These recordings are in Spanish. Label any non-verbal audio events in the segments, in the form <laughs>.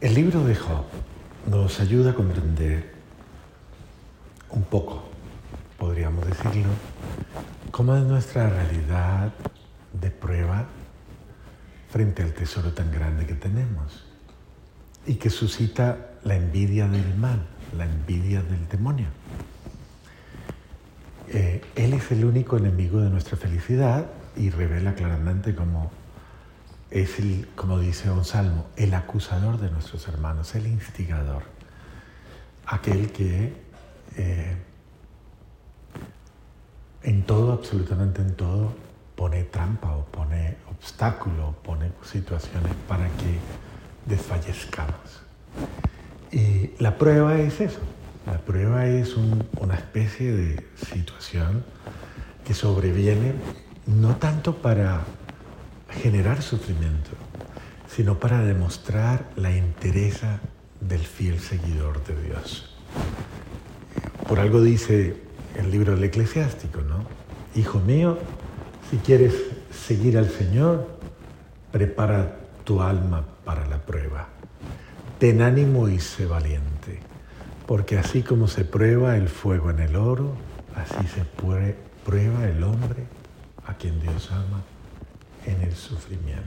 El libro de Job nos ayuda a comprender un poco, podríamos decirlo, cómo es nuestra realidad de prueba frente al tesoro tan grande que tenemos y que suscita la envidia del mal, la envidia del demonio. Eh, él es el único enemigo de nuestra felicidad y revela claramente cómo es el, como dice un salmo, el acusador de nuestros hermanos, el instigador, aquel que eh, en todo, absolutamente en todo, pone trampa o pone obstáculo, pone situaciones para que desfallezcamos. Y la prueba es eso, la prueba es una especie de situación que sobreviene no tanto para generar sufrimiento, sino para demostrar la entereza del fiel seguidor de Dios. Por algo dice el libro del eclesiástico, ¿no? Hijo mío, si quieres seguir al Señor, prepara tu alma para la prueba. Ten ánimo y sé valiente, porque así como se prueba el fuego en el oro, así se prueba el hombre a quien Dios ama en el sufrimiento.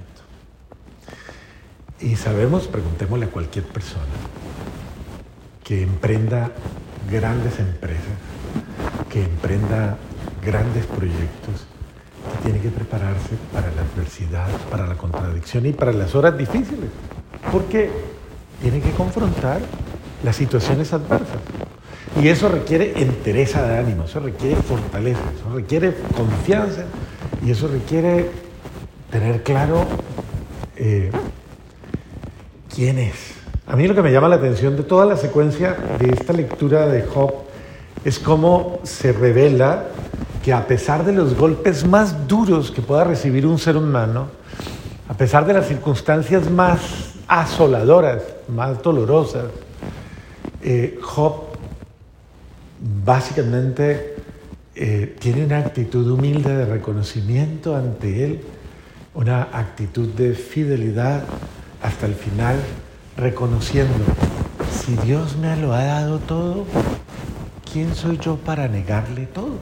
Y sabemos, preguntémosle a cualquier persona que emprenda grandes empresas, que emprenda grandes proyectos, que tiene que prepararse para la adversidad, para la contradicción y para las horas difíciles, porque tiene que confrontar las situaciones adversas. Y eso requiere entereza de ánimo, eso requiere fortaleza, eso requiere confianza y eso requiere tener claro eh, quién es. A mí lo que me llama la atención de toda la secuencia de esta lectura de Job es cómo se revela que a pesar de los golpes más duros que pueda recibir un ser humano, a pesar de las circunstancias más asoladoras, más dolorosas, eh, Job básicamente eh, tiene una actitud humilde de reconocimiento ante él una actitud de fidelidad hasta el final, reconociendo, si Dios me lo ha dado todo, ¿quién soy yo para negarle todo?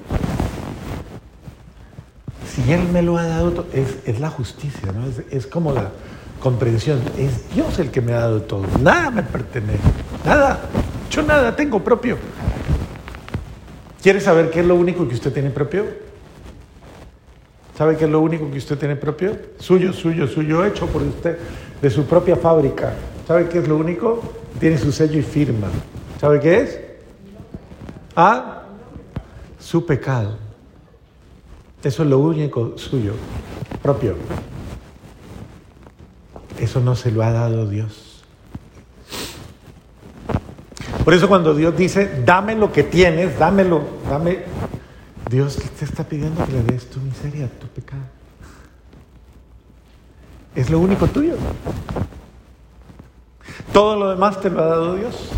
Si Él me lo ha dado todo, es, la justicia, ¿no? Es, es como la comprensión, es Dios el que me ha dado todo, nada me pertenece, nada, yo nada tengo propio. ¿Quiere saber qué es lo único que usted tiene propio? ¿Sabe qué es lo único que usted tiene propio? Suyo, suyo, suyo, hecho por usted, de su propia fábrica. ¿Sabe qué es lo único? Tiene su sello y firma. ¿Sabe qué es? Ah, su pecado. Eso es lo único suyo, propio. Eso no se lo ha dado Dios. Por eso cuando Dios dice, dame lo que tienes, dámelo, dame Dios te está pidiendo que le des tu miseria, tu pecado. Es lo único tuyo. Todo lo demás te lo ha dado Dios.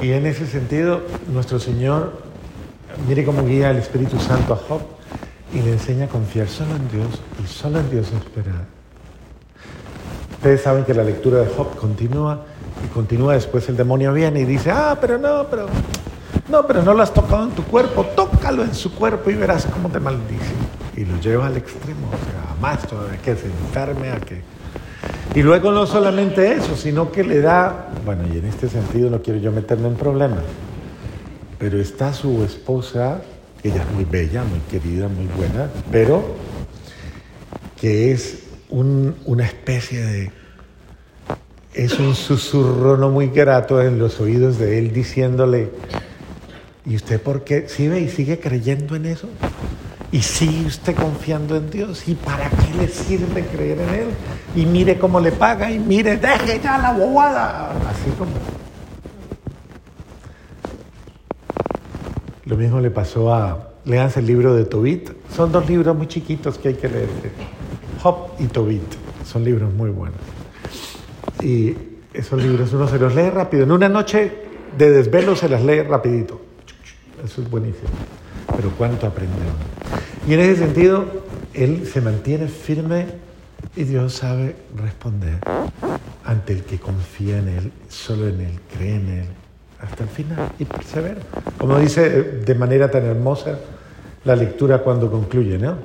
Y en ese sentido, nuestro Señor, mire cómo guía el Espíritu Santo a Job y le enseña a confiar solo en Dios y solo en Dios esperar. Ustedes saben que la lectura de Job continúa y continúa después el demonio viene y dice, ah, pero no, pero no, pero no lo has tocado en tu cuerpo, tócalo en su cuerpo y verás cómo te maldice. Y lo lleva al extremo, o sea, a más todavía, que se a que... Y luego no solamente eso, sino que le da, bueno, y en este sentido no quiero yo meterme en problemas, pero está su esposa, ella es muy bella, muy querida, muy buena, pero que es una especie de es un susurro no muy grato en los oídos de él diciéndole, ¿Y usted por qué sigue y sigue creyendo en eso? ¿Y sigue usted confiando en Dios? ¿Y para qué le sirve creer en Él? Y mire cómo le paga y mire, deje ya la bobada. Así como... Lo mismo le pasó a... Leanse el libro de Tobit. Son dos libros muy chiquitos que hay que leer. Job y Tobit. Son libros muy buenos. Y esos libros uno se los lee rápido. En una noche de desvelo se las lee rapidito. Eso es buenísimo. Pero cuánto aprendemos. Y en ese sentido, él se mantiene firme Y Dios sabe responder ante el que confía en Él, solo en Él, cree en Él, hasta el final y persevera. Como dice de manera tan hermosa la lectura cuando concluye, ¿no?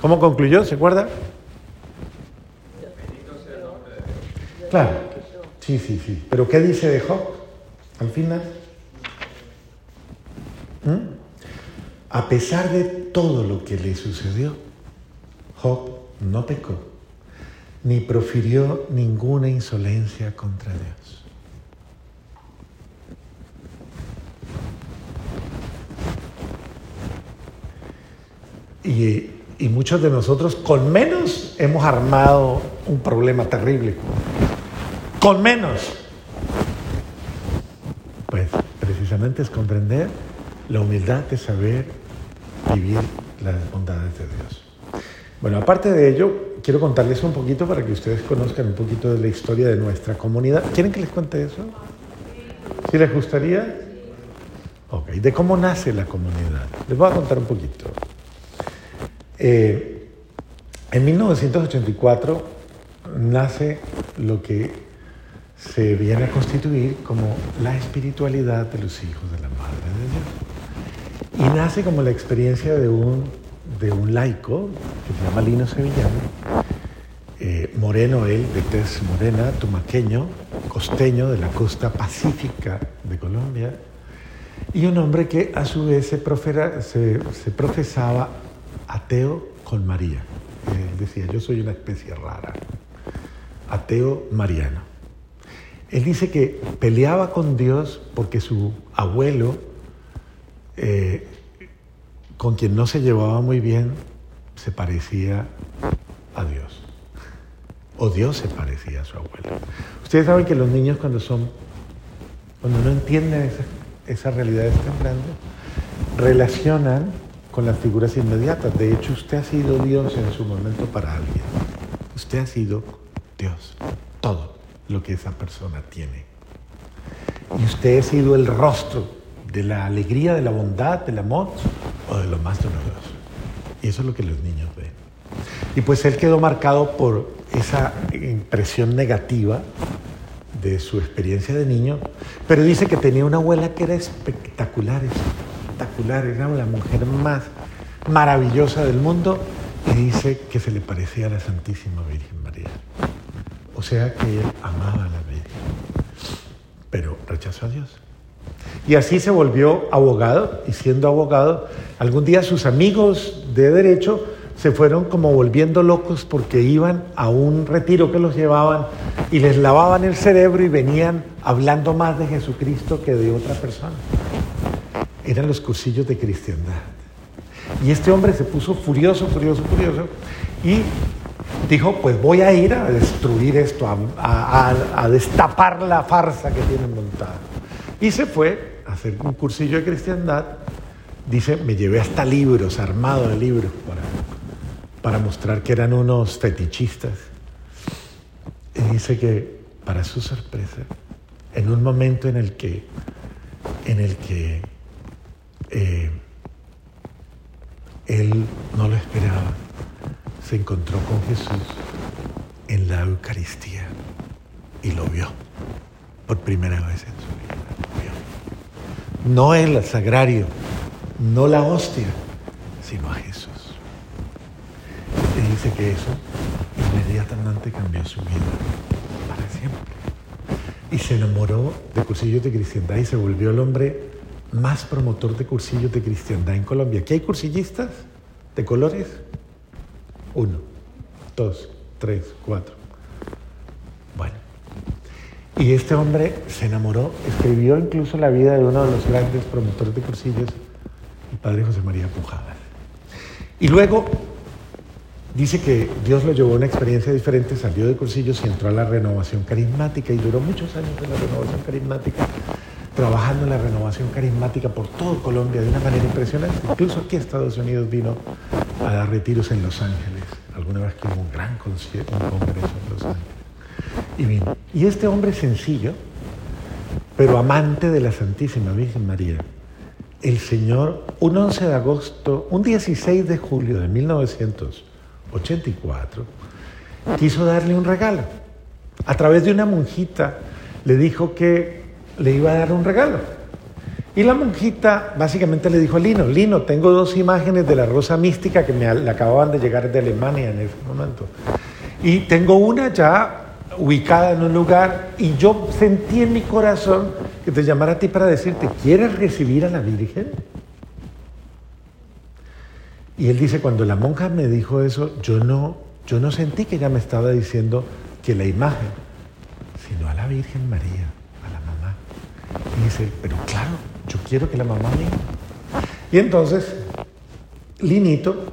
¿Cómo concluyó? ¿Se acuerda? Claro, sí, sí, sí. Pero ¿qué dice de Job al final? ¿Mm? A pesar de todo lo que le sucedió, Job no pecó, ni profirió ninguna insolencia contra Dios. Y, y, muchos de nosotros con menos hemos armado un problema terrible. Con menos. Pues precisamente es comprender la humildad de saber vivir las bondades de Dios. Bueno, aparte de ello, quiero contarles un poquito para que ustedes conozcan un poquito de la historia de nuestra comunidad. ¿Quieren que les cuente eso? ¿Sí les gustaría? Ok, de cómo nace la comunidad. Les voy a contar un poquito. Eh, en 1984 nace lo que se viene a constituir como la espiritualidad de los hijos de la Madre de Dios. Y nace como la experiencia de un de un laico que se llama Lino Sevillano, eh, moreno él, de tez morena, tumaqueño, costeño de la costa pacífica de Colombia, y un hombre que a su vez se, se, profesaba ateo con María. Él decía, yo soy una especie rara, ateo mariano. Él dice que peleaba con Dios porque su abuelo eh, con quien no se llevaba muy bien se parecía a Dios. O Dios se parecía a su abuelo. Ustedes saben que los niños cuando son, cuando no entienden esa, esa realidad tan grande, relacionan con las figuras inmediatas. De hecho, usted ha sido Dios en su momento para alguien. Usted ha sido Dios. Todo lo que esa persona tiene. Y usted ha sido el rostro de la alegría, de la bondad, del amor o de lo más doloroso. Y eso es lo que los niños ven. Y pues él quedó marcado por esa impresión negativa de su experiencia de niño, pero dice que tenía una abuela que era espectacular, espectacular, era la mujer más maravillosa del mundo y dice que se le parecía a la Santísima Virgen María. O sea que él amaba a la Virgen, pero rechazó a Dios. Y así se volvió abogado y siendo abogado, algún día sus amigos de derecho se fueron como volviendo locos porque iban a un retiro que los llevaban y les lavaban el cerebro y venían hablando más de Jesucristo que de otra persona. Eran los cursillos de cristiandad. Y este hombre se puso furioso, furioso, furioso y dijo, pues voy a ir a destruir esto, a, a destapar la farsa que tienen montada. Y se fue hacer un cursillo de cristiandad. Dice, me llevé hasta libros, armado de libros, para, para mostrar que eran unos fetichistas. Y dice que, para su sorpresa, en un momento en el que, en el que eh, él no lo esperaba, se encontró con Jesús en la Eucaristía y lo vio por primera vez en su vida no el sagrario, no la hostia, sino a Jesús. Y dice que eso inmediatamente cambió su vida para siempre. Y se enamoró de cursillos de cristiandad y se volvió el hombre más promotor de cursillos de cristiandad en Colombia. ¿Aquí hay cursillistas de colores? Uno, dos, tres, cuatro. Y este hombre se enamoró, escribió incluso la vida de uno de los grandes promotores de cursillos, el padre José María Pujadas. Y luego dice que Dios lo llevó a una experiencia diferente, salió de cursillos y entró a la renovación carismática y duró muchos años en la renovación carismática, trabajando en la renovación carismática por todo Colombia de una manera impresionante. Incluso aquí Estados Unidos vino a dar retiros en Los Ángeles, alguna vez que hubo un gran congreso Y este hombre sencillo, pero amante de la Santísima Virgen María, el Señor, un 11 de agosto, un 16 de julio de 1984, quiso darle un regalo. A través de una monjita le dijo que le iba a dar un regalo. Y la monjita básicamente le dijo a Lino, Lino, tengo dos imágenes de la rosa mística que me acababan de llegar de Alemania en ese momento. Y tengo una ya ubicada en un lugar y yo sentí en mi corazón que te llamara a ti para decirte, ¿quieres recibir a la Virgen? Y él dice, cuando la monja me dijo eso, yo no, yo no sentí que ella me estaba diciendo que la imagen, sino a la Virgen María, a la mamá. Y dice, pero claro, yo quiero que la mamá venga. Y entonces, Linito,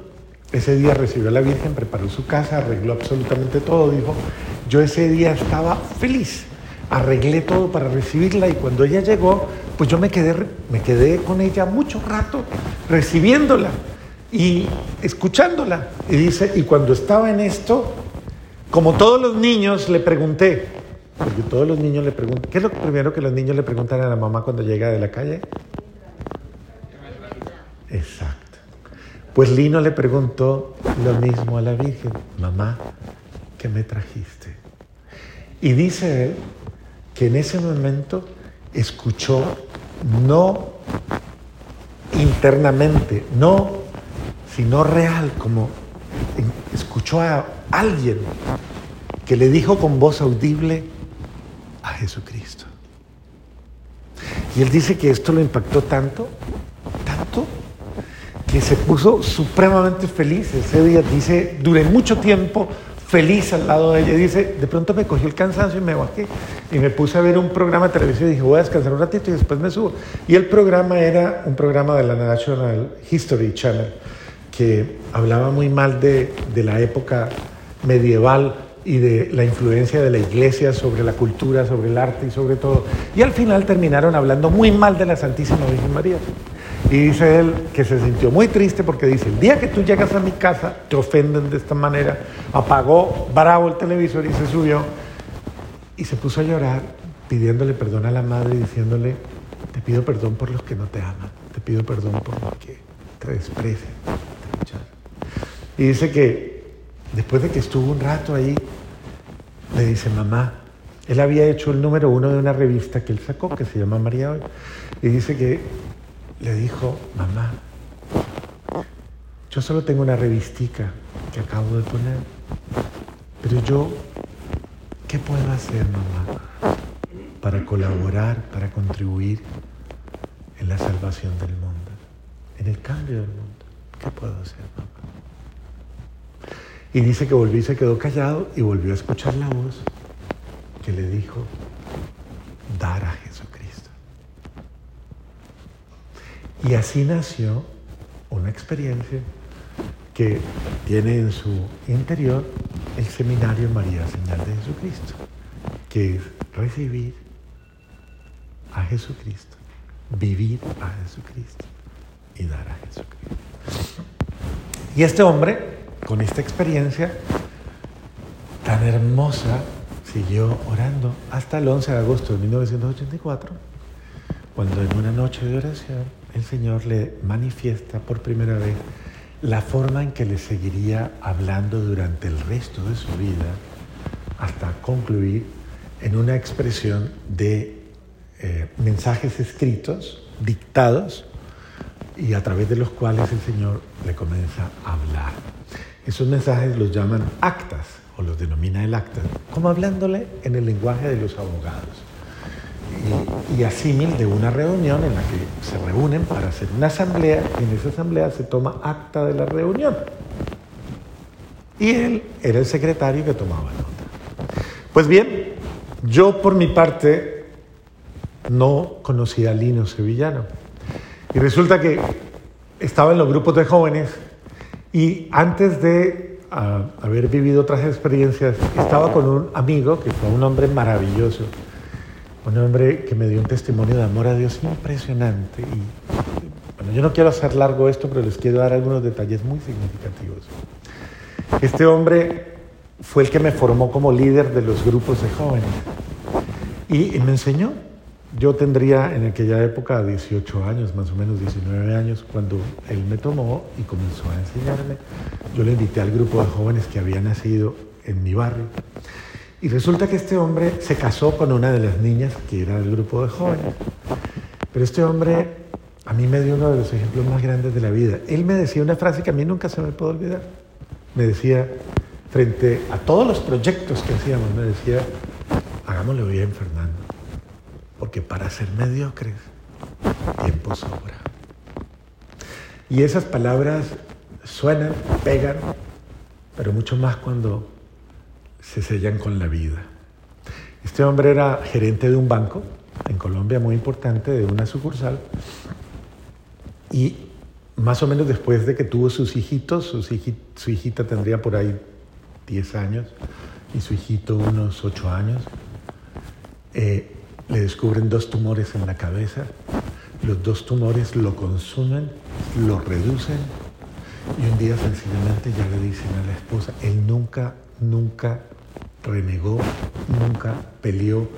ese día recibió a la Virgen, preparó su casa, arregló absolutamente todo, dijo, yo ese día estaba feliz, arreglé todo para recibirla y cuando ella llegó, pues yo me quedé, me quedé con ella mucho rato recibiéndola y escuchándola. Y dice, y cuando estaba en esto, como todos los niños, le pregunté, porque todos los niños le preguntan, ¿qué es lo primero que los niños le preguntan a la mamá cuando llega de la calle? Exacto. Pues Lino le preguntó lo mismo a la Virgen, mamá, ¿qué me trajiste? Y dice él que en ese momento escuchó no internamente, no, sino real, como escuchó a alguien que le dijo con voz audible a Jesucristo. Y él dice que esto lo impactó tanto, tanto, que se puso supremamente feliz. Ese día dice, duré mucho tiempo feliz al lado de ella. Dice, de pronto me cogió el cansancio y me bajé y me puse a ver un programa de televisión y dije, voy a descansar un ratito y después me subo. Y el programa era un programa de la National History Channel que hablaba muy mal de, de la época medieval y de la influencia de la iglesia sobre la cultura, sobre el arte y sobre todo. Y al final terminaron hablando muy mal de la Santísima Virgen María. Y dice él que se sintió muy triste porque dice, el día que tú llegas a mi casa, te ofenden de esta manera. Apagó bravo el televisor y se subió y se puso a llorar pidiéndole perdón a la madre diciéndole, te pido perdón por los que no te aman, te pido perdón por los que te desprecian, Y dice que después de que estuvo un rato ahí, le dice, mamá, él había hecho el número uno de una revista que él sacó, que se llama María Hoy, y dice que le dijo, mamá, yo solo tengo una revistica que acabo de poner, pero yo, ¿qué puedo hacer, mamá, para colaborar, para contribuir en la salvación del mundo, en el cambio del mundo? ¿Qué puedo hacer, mamá? Y dice que volvió y se quedó callado y volvió a escuchar la voz que le dijo, dar a Jesucristo. Y así nació una experiencia que tiene en su interior el seminario María Señal de Jesucristo, que es recibir a Jesucristo, vivir a Jesucristo y dar a Jesucristo. Y este hombre, con esta experiencia tan hermosa, siguió orando hasta el 11 de agosto de 1984, cuando en una noche de oración el Señor le manifiesta por primera vez la forma en que le seguiría hablando durante el resto de su vida hasta concluir en una expresión de eh, mensajes escritos, dictados, y a través de los cuales el Señor le comienza a hablar. Esos mensajes los llaman actas o los denomina el acta, como hablándole en el lenguaje de los abogados. Y, y asímil de una reunión en la que se reúnen para hacer una asamblea y en esa asamblea se toma acta de la reunión. Y él era el secretario que tomaba nota. Pues bien, yo por mi parte no conocía a Lino Sevillano. Y resulta que estaba en los grupos de jóvenes y antes de uh, haber vivido otras experiencias, estaba con un amigo que fue un hombre maravilloso, un hombre que me dio un testimonio de amor a Dios impresionante. Y bueno, yo no quiero hacer largo esto, pero les quiero dar algunos detalles muy significativos. Este hombre fue el que me formó como líder de los grupos de jóvenes y, me enseñó yo tendría en aquella época 18 años, más o menos 19 años, cuando él me tomó y comenzó a enseñarme. Yo le invité al grupo de jóvenes que había nacido en mi barrio. Y resulta que este hombre se casó con una de las niñas que era del grupo de jóvenes. Pero este hombre a mí me dio uno de los ejemplos más grandes de la vida. Él me decía una frase que a mí nunca se me puede olvidar. Me decía, frente a todos los proyectos que hacíamos, me decía, hagámoslo bien, Fernando, porque para ser mediocres, tiempo sobra. Y esas palabras suenan, pegan, pero mucho más cuando se sellan con la vida. Este hombre era gerente de un banco en Colombia muy importante, de una sucursal, y más o menos después de que tuvo sus hijitos, su hijita tendría por ahí 10 años y su hijito unos 8 años, eh, le descubren dos tumores en la cabeza. Los dos tumores lo consumen, lo reducen y un día sencillamente ya le dicen a la esposa, él nunca, nunca renegó, nunca peleó,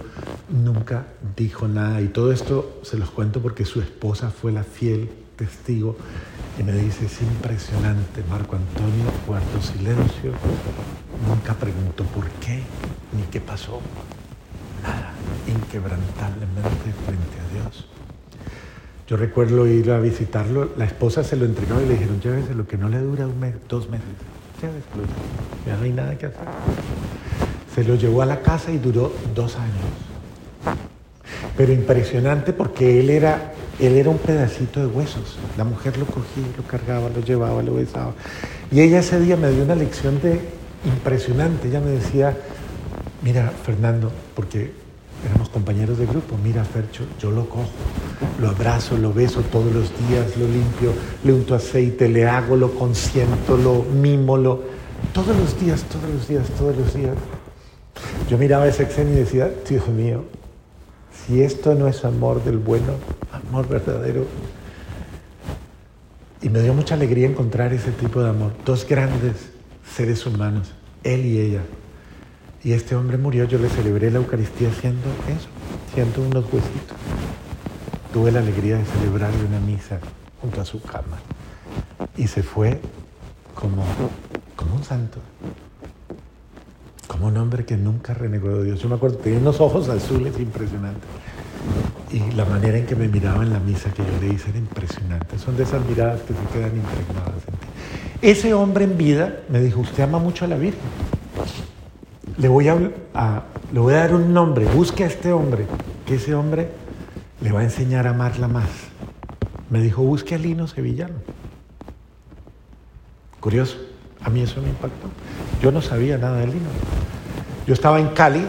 nunca dijo nada. Y todo esto se los cuento porque su esposa fue la fiel testigo y me dice, es impresionante, Marco Antonio, guardó silencio, nunca preguntó por qué ni qué pasó, nada, inquebrantablemente frente a Dios. Yo recuerdo ir a visitarlo, la esposa se lo entregó y le dijeron, llévese lo que no le dura un mes, dos meses, ya no hay nada que hacer. Se lo llevó a la casa y duró dos años. Pero impresionante porque él era, él era un pedacito de huesos. La mujer lo cogía, lo cargaba, lo llevaba, lo besaba. Y ella ese día me dio una lección de impresionante. Ella me decía, mira, Fernando, porque éramos compañeros de grupo, mira, Fercho, yo lo cojo, lo abrazo, lo beso todos los días, lo limpio, le unto aceite, le hago, lo consiento, lo mimo, lo... Todos los días, todos los días, todos los días. Yo miraba ese exenio y decía, Dios mío, si esto no es amor del bueno, amor verdadero. Y me dio mucha alegría encontrar ese tipo de amor. Dos grandes seres humanos, él y ella. Y este hombre murió, yo le celebré la Eucaristía haciendo eso, haciendo unos huesitos. Tuve la alegría de celebrarle una misa junto a su cama. Y se fue como, como un santo. Un hombre que nunca renegó de Dios. Yo me acuerdo, tenía unos ojos azules impresionantes. Y la manera en que me miraba en la misa que yo le hice era impresionante. Son de esas miradas que se quedan impregnadas en ti. Ese hombre en vida me dijo, usted ama mucho a la Virgen le voy a, le voy a dar un nombre, busque a este hombre, que ese hombre le va a enseñar a amarla más. Me dijo, busque a Lino Sevillano. Curioso, a mí eso me impactó. Yo no sabía nada de Lino. Yo estaba en Cali,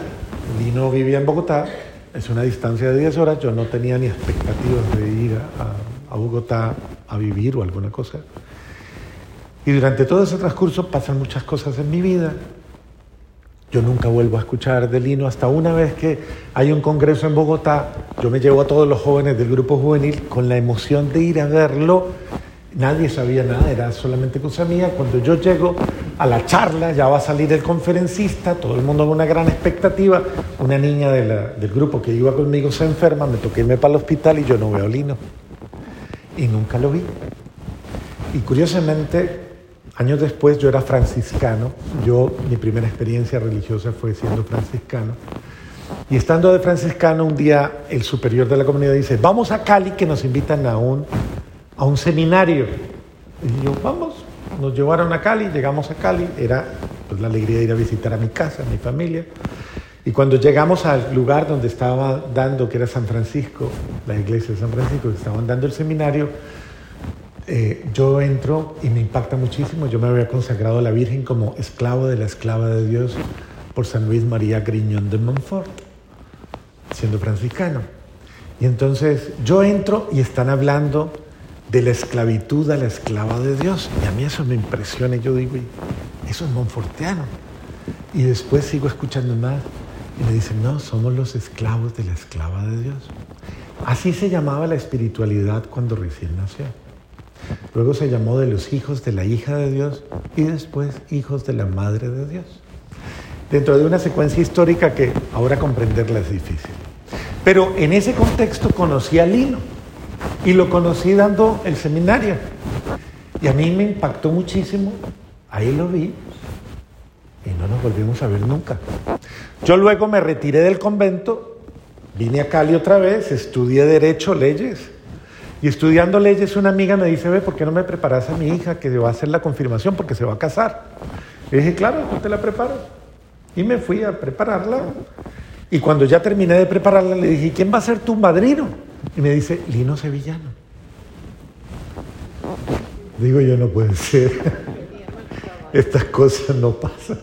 Lino vivía en Bogotá, es una distancia de 10 horas, yo no tenía ni expectativas de ir a, a Bogotá a vivir o alguna cosa. Y durante todo ese transcurso pasan muchas cosas en mi vida, yo nunca vuelvo a escuchar de Lino hasta una vez que hay un congreso en Bogotá. Yo me llevo a todos los jóvenes del grupo juvenil con la emoción de ir a verlo. Nadie sabía nada, era solamente cosa mía. Cuando yo llego a la charla, ya va a salir el conferencista, todo el mundo con una gran expectativa. Una niña del grupo que iba conmigo se enferma, me toqué irme para el hospital y yo no veo a Lino. Y nunca lo vi. Y curiosamente, Años después yo era franciscano, yo mi primera experiencia religiosa fue siendo franciscano. Y estando de franciscano, un día el superior de la comunidad dice, vamos a Cali que nos invitan a un, a un seminario. Y yo, vamos, nos llevaron a Cali, llegamos a Cali, era pues, la alegría de ir a visitar a mi casa, a mi familia. Y cuando llegamos al lugar donde estaba dando, que era San Francisco, la iglesia de San Francisco, que estaban dando el seminario, eh, yo entro y me impacta muchísimo. Yo me había consagrado a la Virgen como esclavo de la esclava de Dios por San Luis María Griñón de Montfort, siendo franciscano. Y entonces yo entro y están hablando de la esclavitud a la esclava de Dios. Y a mí eso me impresiona. Yo digo, eso es monfortiano. Y después sigo escuchando más y me dicen, no, somos los esclavos de la esclava de Dios. Así se llamaba la espiritualidad cuando recién nació. Luego se llamó de los hijos de la hija de Dios y después hijos de la madre de Dios. Dentro de una secuencia histórica que ahora comprenderla es difícil. Pero en ese contexto conocí a Lino y lo conocí dando el seminario. Y a mí me impactó muchísimo. Ahí lo vi y no nos volvimos a ver nunca. Yo luego me retiré del convento, vine a Cali otra vez, estudié Derecho, Leyes. Y estudiando leyes, una amiga me dice, ve, ¿por qué no me preparas a mi hija que va a hacer la confirmación porque se va a casar? Le dije, claro, yo te la preparo. Y me fui a prepararla. Y cuando ya terminé de prepararla, le dije, ¿quién va a ser tu madrino? Y me dice, Lino Sevillano. Digo yo, no puede ser. <laughs> Estas cosas no pasan.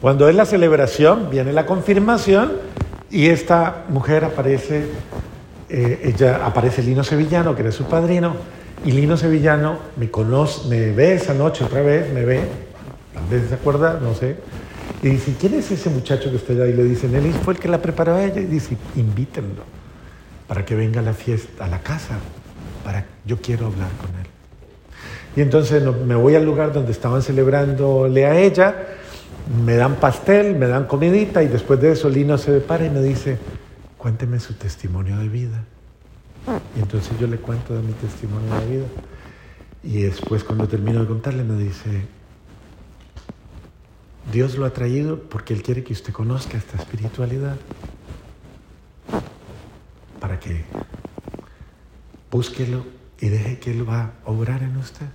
Cuando es la celebración, viene la confirmación y esta mujer aparece, eh, ella aparece Lino Sevillano, que era su padrino, y Lino Sevillano me conoce, me ve esa noche otra vez, me ve, tal vez se acuerda, no sé, y dice, ¿quién es ese muchacho que está allá? Y le dicen, él fue el que la preparó a ella, y dice, invítenlo para que venga a la fiesta, a la casa, para yo quiero hablar con él. Y entonces me voy al lugar donde estaban celebrándole a ella, me dan pastel, me dan comidita y después de eso Lino se para y me dice, cuénteme su testimonio de vida. Y entonces yo le cuento de mi testimonio de vida. Y después cuando termino de contarle me dice, Dios lo ha traído porque Él quiere que usted conozca esta espiritualidad. Para que búsquelo y deje que Él va a obrar en usted.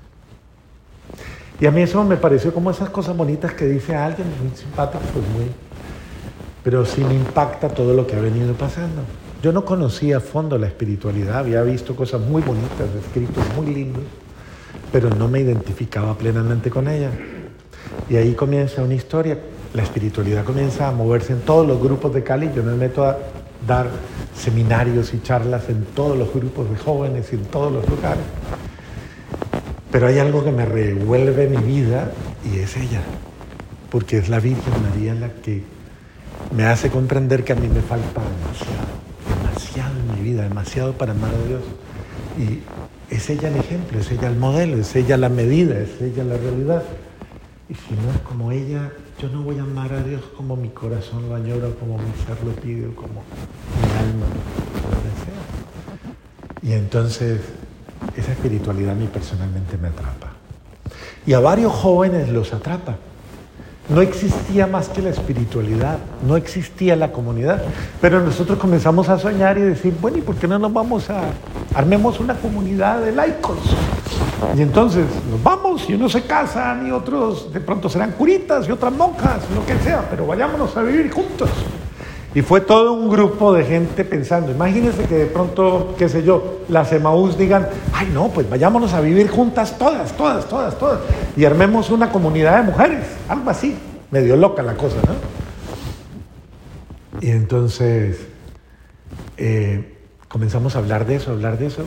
Y a mí eso me pareció como esas cosas bonitas que dice alguien, muy simpático, pues muy... Pero sí me impacta todo lo que ha venido pasando. Yo no conocía a fondo la espiritualidad, había visto cosas muy bonitas, escritos muy lindos, pero no me identificaba plenamente con ella. Y ahí comienza una historia. La espiritualidad comienza a moverse en todos los grupos de Cali. Yo me meto a dar seminarios y charlas en todos los grupos de jóvenes y en todos los lugares. Pero hay algo que me revuelve mi vida y es ella, porque es la Virgen María la que me hace comprender que a mí me falta demasiado, demasiado en mi vida, demasiado para amar a Dios. Y es ella el ejemplo, es ella el modelo, es ella la medida, es ella la realidad. Y si no es como ella, yo no voy a amar a Dios como mi corazón lo añora, como mi ser lo pide, como mi alma lo desea. Y entonces esa espiritualidad a mí personalmente me atrapa. Y a varios jóvenes los atrapa. No existía más que la espiritualidad, no existía la comunidad. Pero nosotros comenzamos a soñar y decir, bueno, ¿y por qué no nos vamos a... Armemos una comunidad de laicos? Y entonces nos vamos y unos se casan y otros de pronto serán curitas y otras monjas, lo que sea, pero vayámonos a vivir juntos. Y fue todo un grupo de gente pensando, imagínense que de pronto, qué sé yo, las Emaús digan, ay no, pues vayámonos a vivir juntas todas, todas, todas, todas, y armemos una comunidad de mujeres, algo así, medio loca la cosa, ¿no? Y entonces eh, comenzamos a hablar de eso, hablar de eso,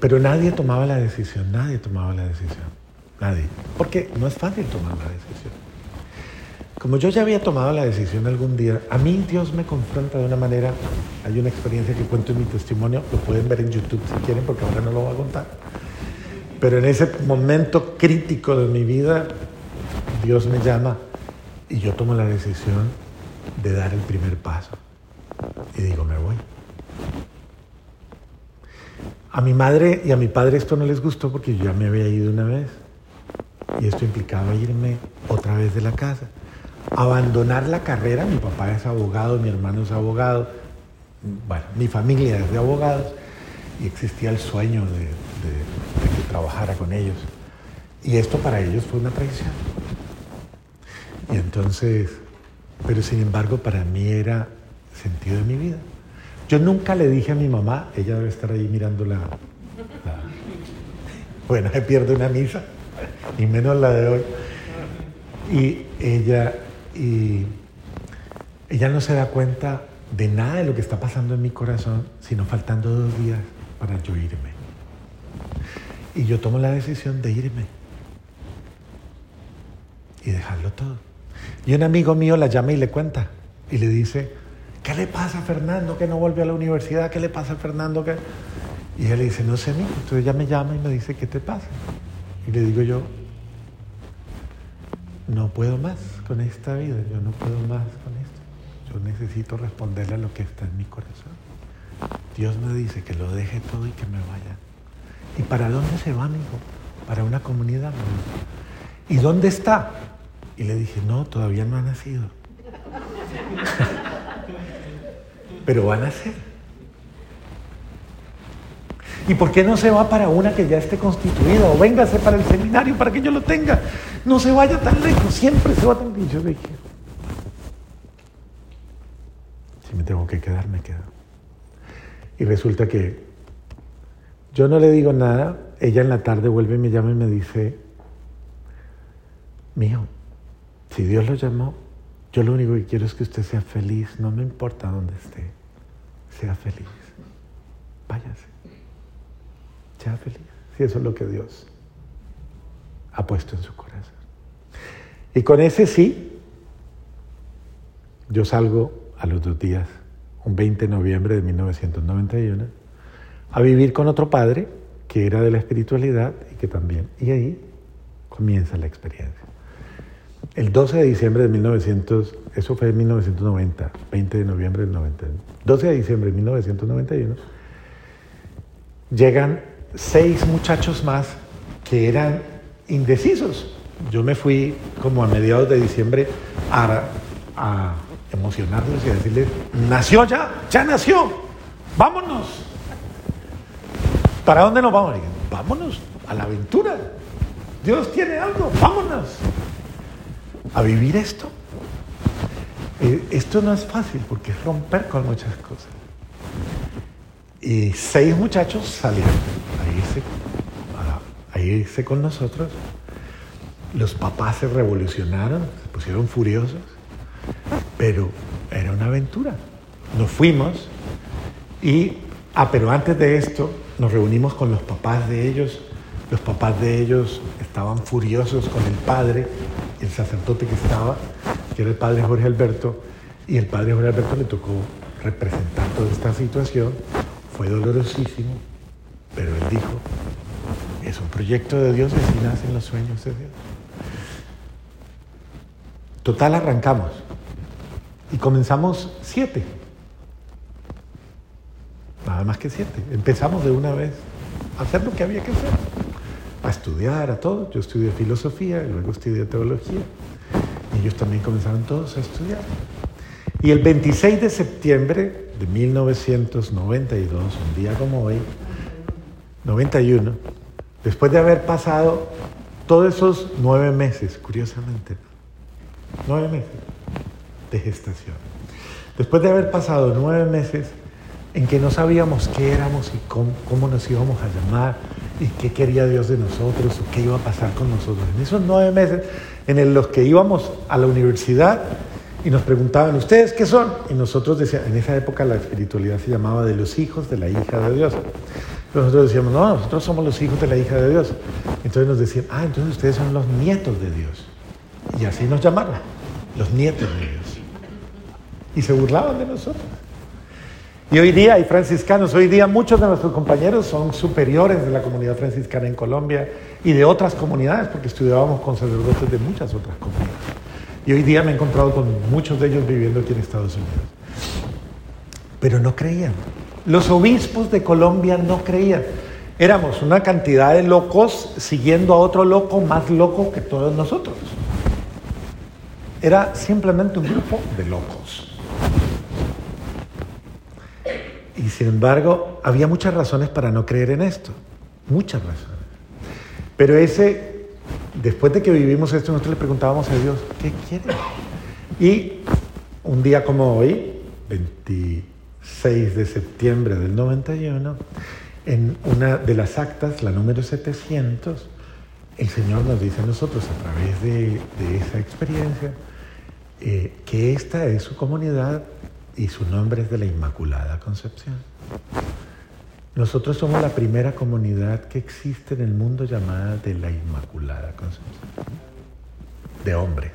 pero nadie tomaba la decisión, nadie tomaba la decisión, nadie, porque no es fácil tomar la decisión. Como yo ya había tomado la decisión algún día, a mí Dios me confronta de una manera, hay una experiencia que cuento en mi testimonio, lo pueden ver en YouTube si quieren, porque ahora no lo voy a contar. Pero en ese momento crítico de mi vida, Dios me llama y yo tomo la decisión de dar el primer paso. Y digo, me voy. A mi madre y a mi padre esto no les gustó porque yo ya me había ido una vez. Y esto implicaba irme otra vez de la casa abandonar la carrera. Mi papá es abogado, mi hermano es abogado, bueno, mi familia es de abogados y existía el sueño de, que trabajara con ellos. Y esto para ellos fue una traición. Y entonces, pero sin embargo para mí era sentido de mi vida. Yo nunca le dije a mi mamá, ella debe estar ahí mirando la... bueno, se pierde una misa, y menos la de hoy. Y ella y ella no se da cuenta de nada de lo que está pasando en mi corazón, sino faltando dos días para yo irme. Y yo tomo la decisión de irme y dejarlo todo. Y un amigo mío la llama y le cuenta y le dice, ¿qué le pasa a Fernando que no vuelve a la universidad? ¿Qué le pasa a Fernando. Y él le dice, no sé, mijo. Entonces ella me llama y me dice, ¿qué te pasa? Y le digo yo, no puedo más con esta vida, yo no puedo más con esto. Yo necesito responderle a lo que está en mi corazón. Dios me dice que lo deje todo y que me vaya. ¿Y para dónde se va, amigo? Para una comunidad. ¿Y dónde está? Y le dije, no, todavía no ha nacido. Pero va a nacer. ¿Y por qué no se va para una que ya esté constituida? O véngase para el seminario para que yo lo tenga. No se vaya tan lejos, siempre se va tan lejos. Yo dije, si me tengo que quedar, me quedo. Y resulta que yo no le digo nada, ella en la tarde vuelve y me llama y me dice, mijo, si Dios lo llamó, yo lo único que quiero es que usted sea feliz, no me importa dónde esté, sea feliz. Váyase, sea feliz, si eso es lo que Dios ha puesto en su corazón. Y con ese sí, yo salgo a los dos días, un 20 de noviembre de 1991, a vivir con otro padre que era de la espiritualidad y que también, y ahí comienza la experiencia. El 12 de diciembre de 1900, eso fue en 1990, 20 de noviembre del 90, 12 de diciembre de 1991, llegan seis muchachos más que eran indecisos. Yo me fui como a mediados de diciembre a, a emocionarlos y a decirles, nació ya, ya nació, vámonos. ¿Para dónde nos vamos? vámonos a la aventura. Dios tiene algo, vámonos a vivir esto. Eh, esto no es fácil porque es romper con muchas cosas. Y seis muchachos salieron a irse, con nosotros. Los papás se revolucionaron, se pusieron furiosos, pero era una aventura. Nos fuimos y, ah, pero antes de esto, nos reunimos con los papás de ellos. Los papás de ellos estaban furiosos con el padre, el sacerdote que estaba, que era el padre Jorge Alberto, y el padre Jorge Alberto le tocó representar toda esta situación. Fue dolorosísimo, pero él dijo, es un proyecto de Dios y así nacen los sueños de Dios. Total arrancamos y comenzamos siete. Nada más que siete. Empezamos de una vez a hacer lo que había que hacer. A estudiar, a todo. Yo estudié filosofía, luego estudié teología. Y ellos también comenzaron todos a estudiar. Y el 26 de septiembre de 1992, un día como hoy, 91, después de haber pasado todos esos nueve meses, curiosamente, nueve meses de gestación, después de haber pasado nueve meses en que no sabíamos qué éramos y cómo, nos íbamos a llamar y qué quería Dios de nosotros qué iba a pasar con nosotros. En esos nueve meses en los que íbamos a la universidad y nos preguntaban, ¿ustedes qué son? Y nosotros decíamos, en esa época la espiritualidad se llamaba de los hijos de la hija de Dios. nosotros decíamos, no, nosotros somos los hijos de la hija de Dios. Entonces nos decían, ah, entonces ustedes son los nietos de Dios. Y así nos llamaron, los nietos de Dios. Y se burlaban de nosotros. Y hoy día hay franciscanos, hoy día muchos de nuestros compañeros son superiores de la comunidad franciscana en Colombia y de otras comunidades, porque estudiábamos con sacerdotes de muchas otras comunidades. Y hoy día me he encontrado con muchos de ellos viviendo aquí en Estados Unidos. Pero no creían. Los obispos de Colombia no creían. Éramos una cantidad de locos siguiendo a otro loco más loco que todos nosotros. Era simplemente un grupo de locos. Y sin embargo, había muchas razones para no creer en esto. Muchas razones. Pero ese, después de que vivimos esto, nosotros le preguntábamos a Dios, ¿qué quiere? Y un día como hoy, 26 de septiembre del 91, en una de las actas, la número 700, el Señor nos dice a nosotros a través de, esa experiencia eh, que esta es su comunidad y su nombre es de la Inmaculada Concepción. Nosotros somos la primera comunidad que existe en el mundo llamada de la Inmaculada Concepción, de hombres.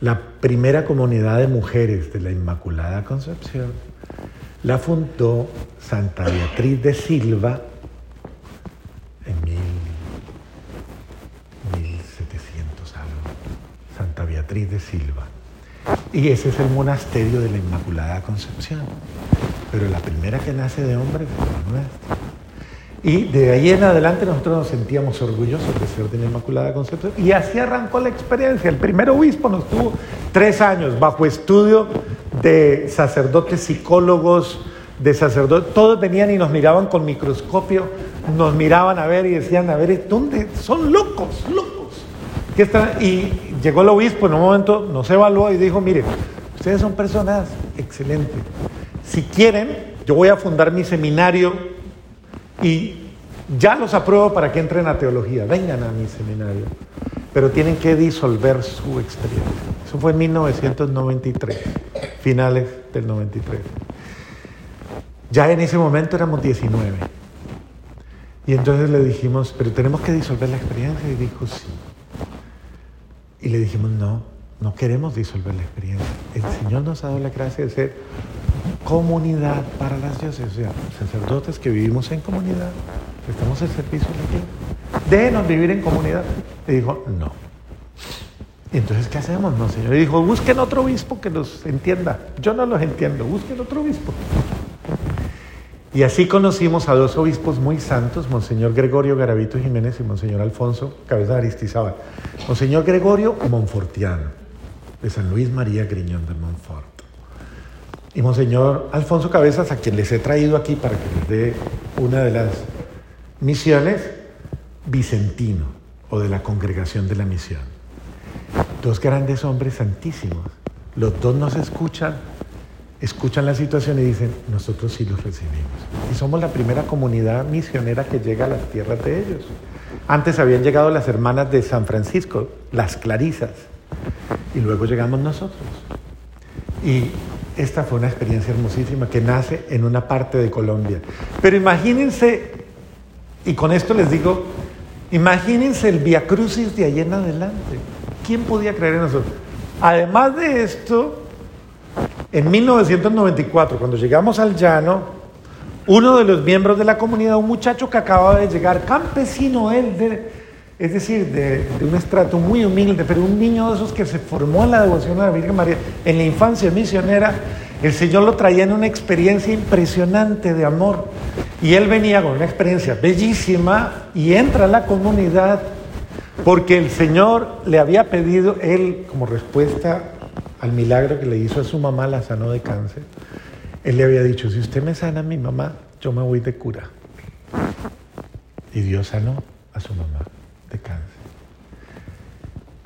La primera comunidad de mujeres de la Inmaculada Concepción la fundó Santa Beatriz de Silva en 1700 algo. Santa Beatriz de Silva. Y ese es el monasterio de la Inmaculada Concepción. Pero la primera que nace de hombre es la nuestra. Y de ahí en adelante nosotros nos sentíamos orgullosos de ser de la Inmaculada Concepción. Y así arrancó la experiencia. El primer obispo nos tuvo tres años bajo estudio de sacerdotes, psicólogos, de sacerdotes. Todos venían y nos miraban con microscopio, nos miraban a ver y decían, a ver, ¿dónde? Son locos, locos. ¿Qué Y llegó el obispo en un momento, nos evaluó y dijo, mire, ustedes son personas excelentes. Si quieren, yo voy a fundar mi seminario y ya los apruebo para que entren a teología. Vengan a mi seminario. Pero tienen que disolver su experiencia. Eso fue en 1993, finales del 93. Ya en ese momento éramos 19. Y entonces le dijimos, pero tenemos que disolver la experiencia. Y dijo, sí. Y le dijimos, no, no queremos disolver la experiencia. El Señor nos ha dado la gracia de ser comunidad para las dioses, o sea, sacerdotes que vivimos en comunidad, estamos al servicio iglesia. Déjenos vivir en comunidad. Y dijo, no. Y entonces, ¿qué hacemos? No, Señor. Y dijo, busquen otro obispo que los entienda. Yo no los entiendo, busquen otro obispo. Y así conocimos a dos obispos muy santos, Monseñor Gregorio Garavito Jiménez y Monseñor Alfonso Cabeza de Aristizábal. Monseñor Gregorio Monfortiano, de San Luis María Griñón de Montfort. Y Monseñor Alfonso Cabezas, a quien les he traído aquí para que les dé una de las misiones, Vicentino, o de la Congregación de la Misión. Dos grandes hombres santísimos. Los dos nos escuchan escuchan la situación y dicen, nosotros sí los recibimos. Y somos la primera comunidad misionera que llega a las tierras de ellos. Antes habían llegado las hermanas de San Francisco, las clarisas, y luego llegamos nosotros. Y esta fue una experiencia hermosísima que nace en una parte de Colombia. Pero imagínense, y con esto les digo, imagínense el Via Crucis de allá en adelante. ¿Quién podía creer en nosotros? Además de esto, en 1994, cuando llegamos al llano, uno de los miembros de la comunidad, un muchacho que acababa de llegar, campesino él, es decir, de, un estrato muy humilde, pero un niño de esos que se formó en la devoción a la Virgen María en la infancia misionera, el Señor lo traía en una experiencia impresionante de amor. Y él venía con una experiencia bellísima y entra a la comunidad porque el Señor le había pedido, él como respuesta al milagro que le hizo a su mamá, la sanó de cáncer, él le había dicho, si usted me sana a mi mamá, yo me voy de cura. Y Dios sanó a su mamá de cáncer.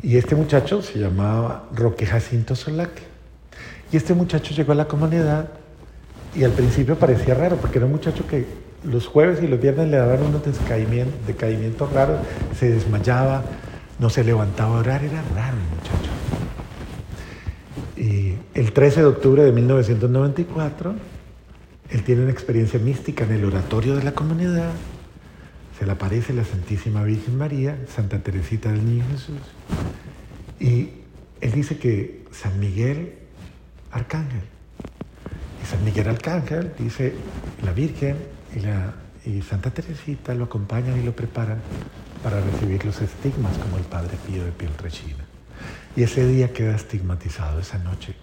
Y este muchacho se llamaba Roque Jacinto Solaque. Y este muchacho llegó a la comunidad y al principio parecía raro, porque era un muchacho que los jueves y los viernes le daban unos decaimientos, raros, se desmayaba, no se levantaba a orar, era raro el muchacho. Y el 13 de octubre de 1994, él tiene una experiencia mística en el oratorio de la comunidad. Se le aparece la Santísima Virgen María, Santa Teresita del Niño Jesús. Y él dice que San Miguel Arcángel. Y San Miguel Arcángel dice, la Virgen y, Santa Teresita lo acompañan y lo preparan para recibir los estigmas como el Padre Pío de Pietrelcina. Y ese día queda estigmatizado, esa noche.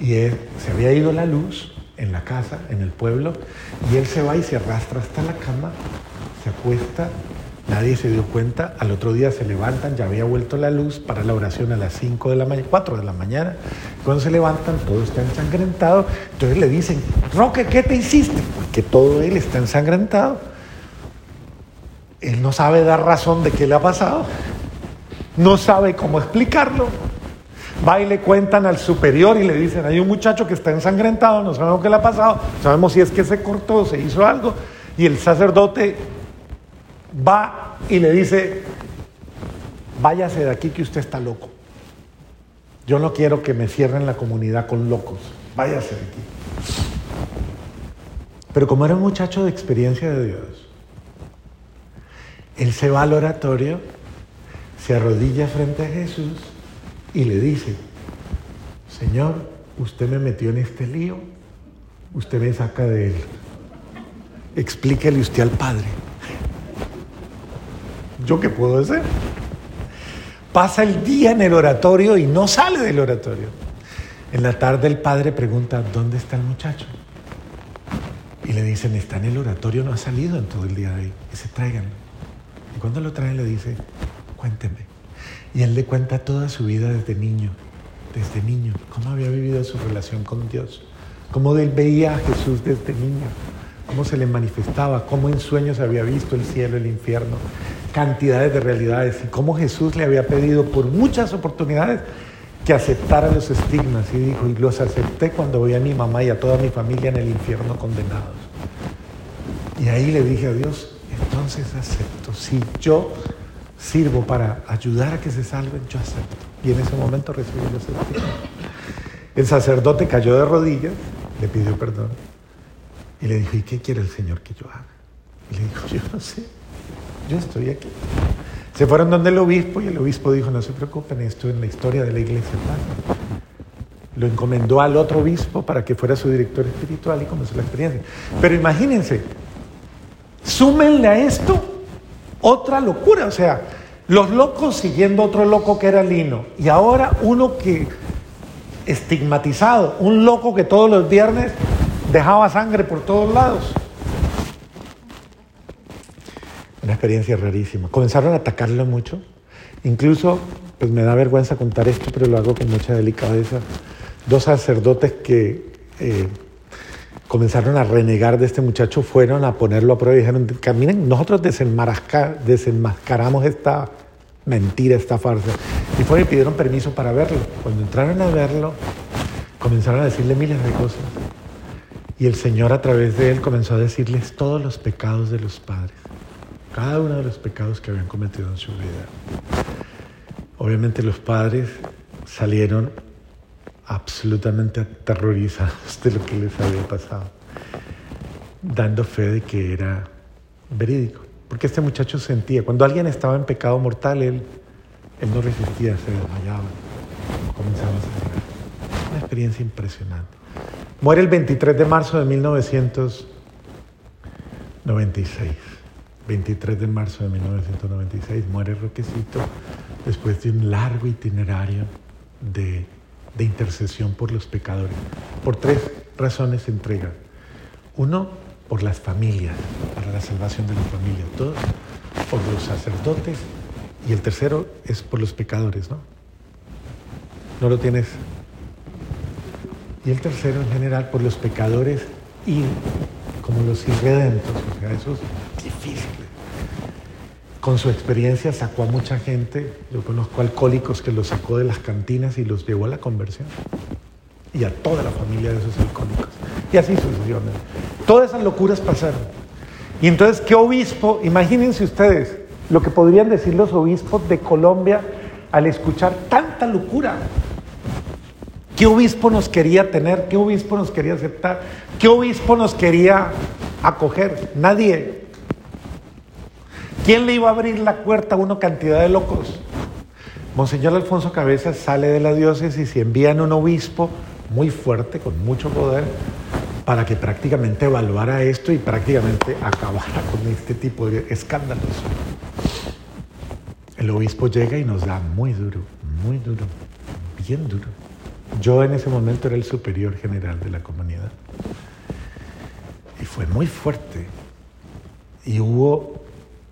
Y él, se había ido la luz en la casa, en el pueblo, y él se va y se arrastra hasta la cama, se acuesta, nadie se dio cuenta, al otro día se levantan, ya había vuelto la luz para la oración a las 5 de la mañana, 4 de la mañana, cuando se levantan todo está ensangrentado, entonces le dicen, Roque, ¿qué te hiciste? Porque todo él está ensangrentado. Él no sabe dar razón de qué le ha pasado no sabe cómo explicarlo. Va y le cuentan al superior y le dicen, hay un muchacho que está ensangrentado, no sabemos qué le ha pasado, sabemos si es que se cortó, se hizo algo. Y el sacerdote va y le dice, váyase de aquí que usted está loco. Yo no quiero que me cierren la comunidad con locos, váyase de aquí. Pero como era un muchacho de experiencia de Dios, él se va al oratorio se arrodilla frente a Jesús y le dice, Señor, usted me metió en este lío, usted me saca de él. Explíquele usted al Padre. ¿Yo qué puedo hacer? Pasa el día en el oratorio y no sale del oratorio. En la tarde el padre pregunta, ¿dónde está el muchacho? Y le dicen, está en el oratorio, no ha salido en todo el día de ahí. Y se tráiganlo. Y cuando lo traen le dice, cuénteme. Y él le cuenta toda su vida desde niño, desde niño, cómo había vivido su relación con Dios, cómo él veía a Jesús desde niño, cómo se le manifestaba, cómo en sueños había visto el cielo, el infierno, cantidades de realidades y cómo Jesús le había pedido por muchas oportunidades que aceptara los estigmas y dijo, y los acepté cuando voy a mi mamá y a toda mi familia en el infierno condenados. Y ahí le dije a Dios, entonces acepto, si yo sirvo para ayudar a que se salven, yo acepto. Y en ese momento recibí los estigmas. El sacerdote cayó de rodillas, le pidió perdón y le dijo, ¿y qué quiere el Señor que yo haga? Y le dijo, yo no sé, yo estoy aquí. Se fueron donde el obispo y el obispo dijo, no se preocupen, esto en la historia de la iglesia Lo encomendó al otro obispo para que fuera su director espiritual y comenzó la experiencia. Pero imagínense, súmenle a esto otra locura, o sea, los locos siguiendo otro loco que era Lino y ahora uno que estigmatizado, un loco que todos los viernes dejaba sangre por todos lados. Una experiencia rarísima. Comenzaron a atacarlo mucho. Incluso, pues me da vergüenza contar esto, pero lo hago con mucha delicadeza. Dos sacerdotes que eh, comenzaron a renegar de este muchacho fueron a ponerlo a prueba y dijeron, caminen, nosotros desenmascaramos esta mentira, esta farsa. Y fueron y pidieron permiso para verlo. Cuando entraron a verlo, comenzaron a decirle miles de cosas. Y el Señor a través de él comenzó a decirles todos los pecados de los padres, cada uno de los pecados que habían cometido en su vida. Obviamente los padres salieron absolutamente aterrorizados de lo que les había pasado, dando fe de que era verídico. Porque este muchacho sentía, cuando alguien estaba en pecado mortal, él, él no resistía, se desmayaba, comenzaba a sangrar. Una experiencia impresionante. Muere el 23 de marzo de 1996. 23 de marzo de 1996 muere Roquecito después de un largo itinerario de, de intercesión por los pecadores. Por tres razones se entrega. Uno, por las familias, para la salvación de la familia. Dos, por los sacerdotes. Y el tercero es por los pecadores, ¿no? ¿No lo tienes y el tercero en general por los pecadores y como los irredentos, o sea, eso es difícil. Con su experiencia sacó a mucha gente, yo conozco alcohólicos que los sacó de las cantinas y los llevó a la conversión. Y a toda la familia de esos alcohólicos. Y así sucedió. Todas esas locuras pasaron. Y entonces, ¿qué obispo? Imagínense ustedes lo que podrían decir los obispos de Colombia al escuchar tanta locura. ¿Qué obispo nos quería tener? ¿Qué obispo nos quería aceptar? ¿Qué obispo nos quería acoger? Nadie. ¿Quién le iba a abrir la puerta a una cantidad de locos? Monseñor Alfonso Cabezas sale de la diócesis y envían un obispo muy fuerte, con mucho poder, para que prácticamente evaluara esto y prácticamente acabara con este tipo de escándalos. El obispo llega y nos da muy duro, muy duro, bien duro. Yo en ese momento era el superior general de la comunidad. Y fue muy fuerte. Y hubo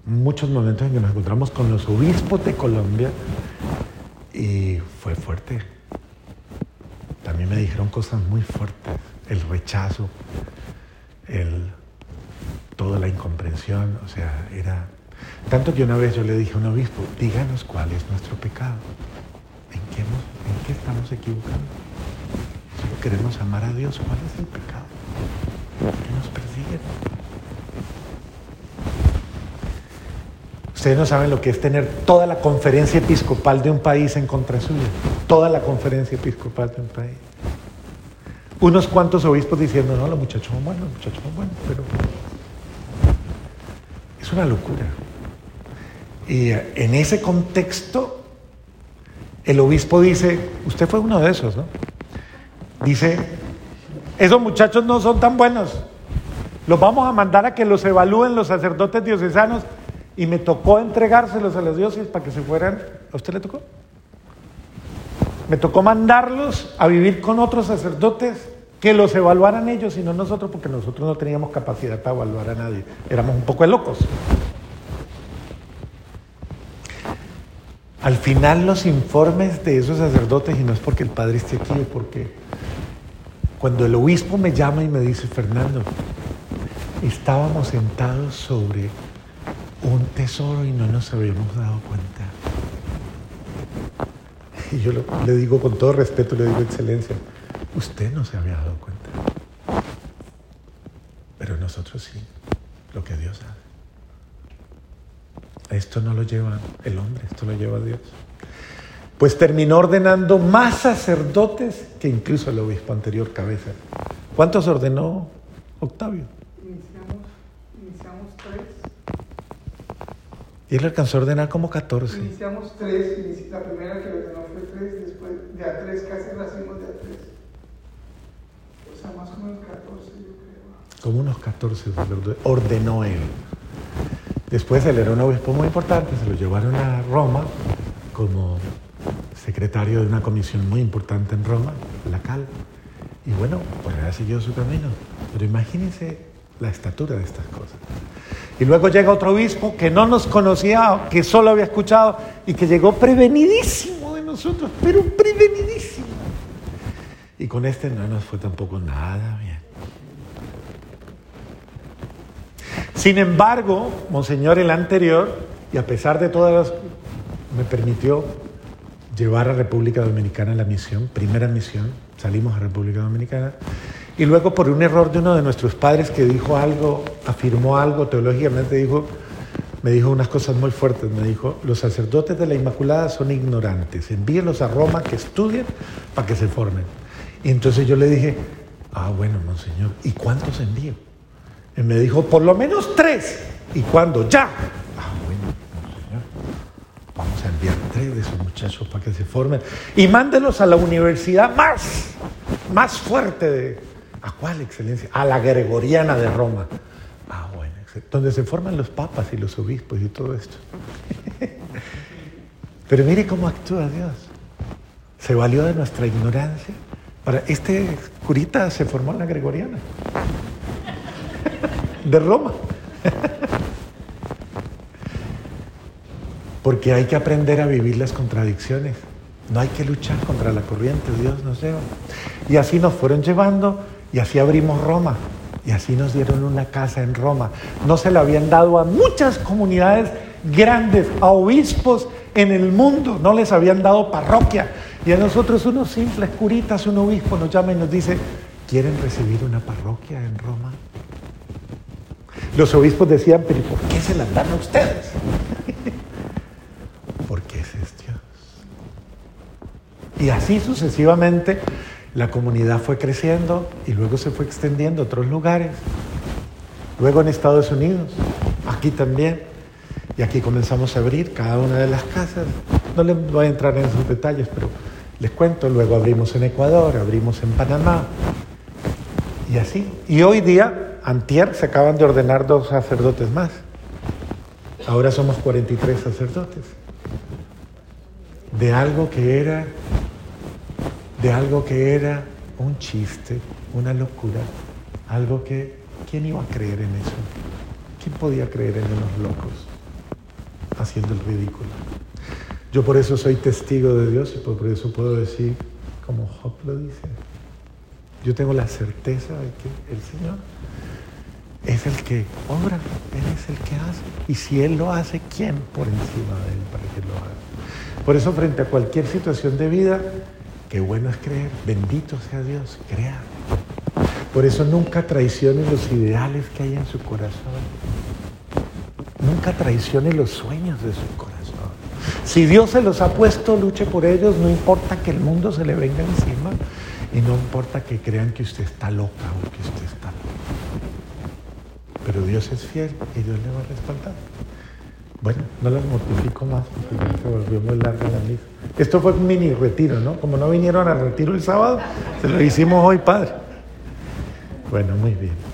muchos momentos en que nos encontramos con los obispos de Colombia y fue fuerte. También me dijeron cosas muy fuertes. El rechazo, el, toda la incomprensión, o sea, era... Tanto que una vez yo le dije a un obispo, díganos cuál es nuestro pecado. ¿En qué, ¿En qué estamos equivocando? Solo queremos amar a Dios. ¿Cuál es el pecado? ¿Qué nos persiguen? Ustedes no saben lo que es tener toda la conferencia episcopal de un país en contra suya. Toda la conferencia episcopal de un país. Unos cuantos obispos diciendo, no, los muchachos son buenos, los muchachos son buenos, pero es una locura. Y en ese contexto el obispo dice, usted fue uno de esos, ¿no? Dice, esos muchachos no son tan buenos. Los vamos a mandar a que los evalúen los sacerdotes diocesanos y me tocó entregárselos a los dioses para que se fueran. ¿A usted le tocó? Me tocó mandarlos a vivir con otros sacerdotes que los evaluaran ellos y no nosotros, porque nosotros no teníamos capacidad para evaluar a nadie. Éramos un poco locos. Al final los informes de esos sacerdotes, y no es porque el padre esté aquí, es porque cuando el obispo me llama y me dice, Fernando, estábamos sentados sobre un tesoro y no nos habíamos dado cuenta. Y yo le digo con todo respeto, le digo, excelencia, usted no se había dado cuenta. Pero nosotros sí, lo que Dios hace. Esto no lo lleva el hombre, esto lo lleva Dios. Pues terminó ordenando más sacerdotes que incluso el obispo anterior cabeza. ¿Cuántos ordenó Octavio? Iniciamos, iniciamos tres. Y él alcanzó a ordenar como 14. Iniciamos tres, la primera que ordenó fue tres, después de a tres casi lo hacemos de a tres. O sea, más o menos 14 yo creo. Como unos 14 ordenó él. Después él era un obispo muy importante, se lo llevaron a Roma como secretario de una comisión muy importante en Roma, la CAL. Y bueno, pues ha siguió su camino. Pero imagínense la estatura de estas cosas. Y luego llega otro obispo que no nos conocía, que solo había escuchado y que llegó prevenidísimo de nosotros, pero prevenidísimo. Y con este no nos fue tampoco nada bien. Sin embargo, Monseñor el anterior, y a pesar de todas las, me permitió llevar a República Dominicana la misión, primera misión, salimos a República Dominicana, y luego por un error de uno de nuestros padres que dijo algo, afirmó algo teológicamente, dijo, me dijo unas cosas muy fuertes, me dijo, los sacerdotes de la Inmaculada son ignorantes, envíenlos a Roma que estudien para que se formen. Y entonces yo le dije, ah bueno, monseñor, ¿y cuántos envío? Y me dijo, por lo menos tres. ¿Y cuándo? Ya. Ah, bueno, señor. Vamos a enviar tres de esos muchachos para que se formen. Y mándelos a la universidad más, más fuerte de... ¿A cuál excelencia? A la Gregoriana de Roma. Ah, bueno, donde se forman los papas y los obispos y todo esto. <laughs> Pero mire cómo actúa Dios. Se valió de nuestra ignorancia. Para este curita se formó en la Gregoriana <laughs> de Roma. <laughs> Porque hay que aprender a vivir las contradicciones. No hay que luchar contra la corriente, Dios nos lleva. Y así nos fueron llevando y así abrimos Roma. Y así nos dieron una casa en Roma. No se la habían dado a muchas comunidades grandes, a obispos en el mundo. No les habían dado parroquia. Y a nosotros unos simples curitas, un obispo nos llama y nos dice, ¿quieren recibir una parroquia en Roma? Los obispos decían, pero ¿por qué se las dan a ustedes? <laughs> Porque ese es Dios. Y así sucesivamente la comunidad fue creciendo y luego se fue extendiendo a otros lugares. Luego en Estados Unidos, aquí también. Y aquí comenzamos a abrir cada una de las casas. No les voy a entrar en esos detalles, pero les cuento. Luego abrimos en Ecuador, abrimos en Panamá. Y así. Y hoy día Antier se acaban de ordenar dos sacerdotes más. Ahora somos 43 sacerdotes. De algo que era, de algo que era un chiste, una locura, algo que, ¿quién iba a creer en eso? ¿Quién podía creer en los locos haciendo el ridículo? Yo por eso soy testigo de Dios y por eso puedo decir, como Job lo dice, yo tengo la certeza de que el Señor es el que obra, Él es el que hace. Y si Él lo hace, ¿quién por encima de Él para que lo haga? Por eso frente a cualquier situación de vida, qué bueno es creer, bendito sea Dios, crea. Por eso nunca traicione los ideales que hay en su corazón. Nunca traicione los sueños de su corazón. Si Dios se los ha puesto, luche por ellos, no importa que el mundo se le venga encima y no importa que crean que usted está loca o que usted está loca. Pero Dios es fiel y Dios le va a respaldar. Bueno, no las mortifico más porque se volvió muy larga la misa. Esto fue un mini retiro, ¿no? Como no vinieron al retiro el sábado, se lo hicimos hoy, Padre. Bueno, muy bien.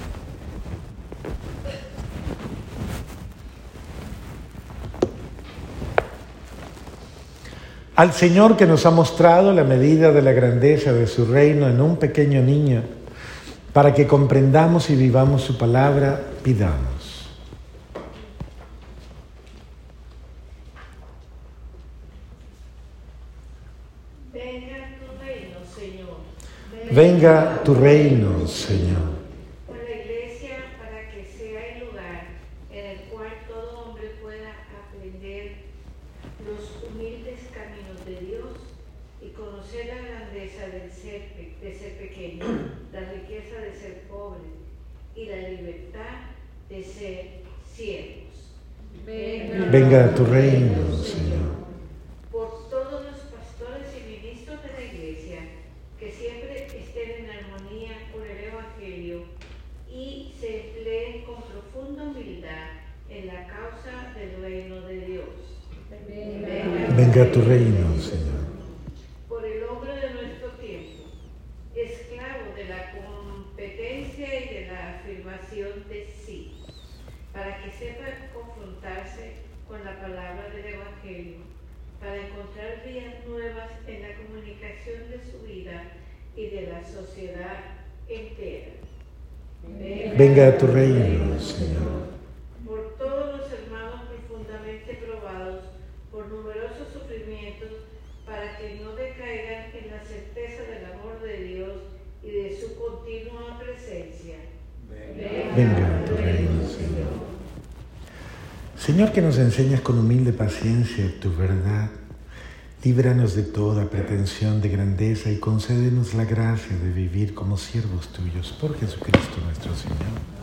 Al Señor que nos ha mostrado la medida de la grandeza de su reino en un pequeño niño, Para que comprendamos y vivamos su palabra, pidamos. Venga tu reino, Señor. Venga tu reino, Señor. Con la iglesia para que sea el lugar en el cual todo hombre pueda aprender los humildes caminos de Dios y conocer la grandeza del ser, pe- de ser pequeño, la riqueza de ser pobre y la libertad de ser siervos. Venga tu reino, Señor. por todos los pastores y ministros de la Iglesia, que siempre estén en armonía con el Evangelio y se empleen con profunda humildad en la causa del reino de Dios. Venga tu reino, Señor. Por el hombre de nuestro tiempo, esclavo de la competencia y de la afirmación de sí, para que sepa confrontarse con la palabra del Evangelio, para encontrar vías nuevas en la comunicación de su vida y de la sociedad entera. Venga tu reino, Señor. por todos los hermanos profundamente probados por numerosos sufrimientos, para que no decaigan en la certeza del amor de Dios y de su continua presencia. Venga tu reino, Señor. Señor, que nos enseñas con humilde paciencia tu verdad, líbranos de toda pretensión de grandeza y concédenos la gracia de vivir como siervos tuyos por Jesucristo nuestro Señor.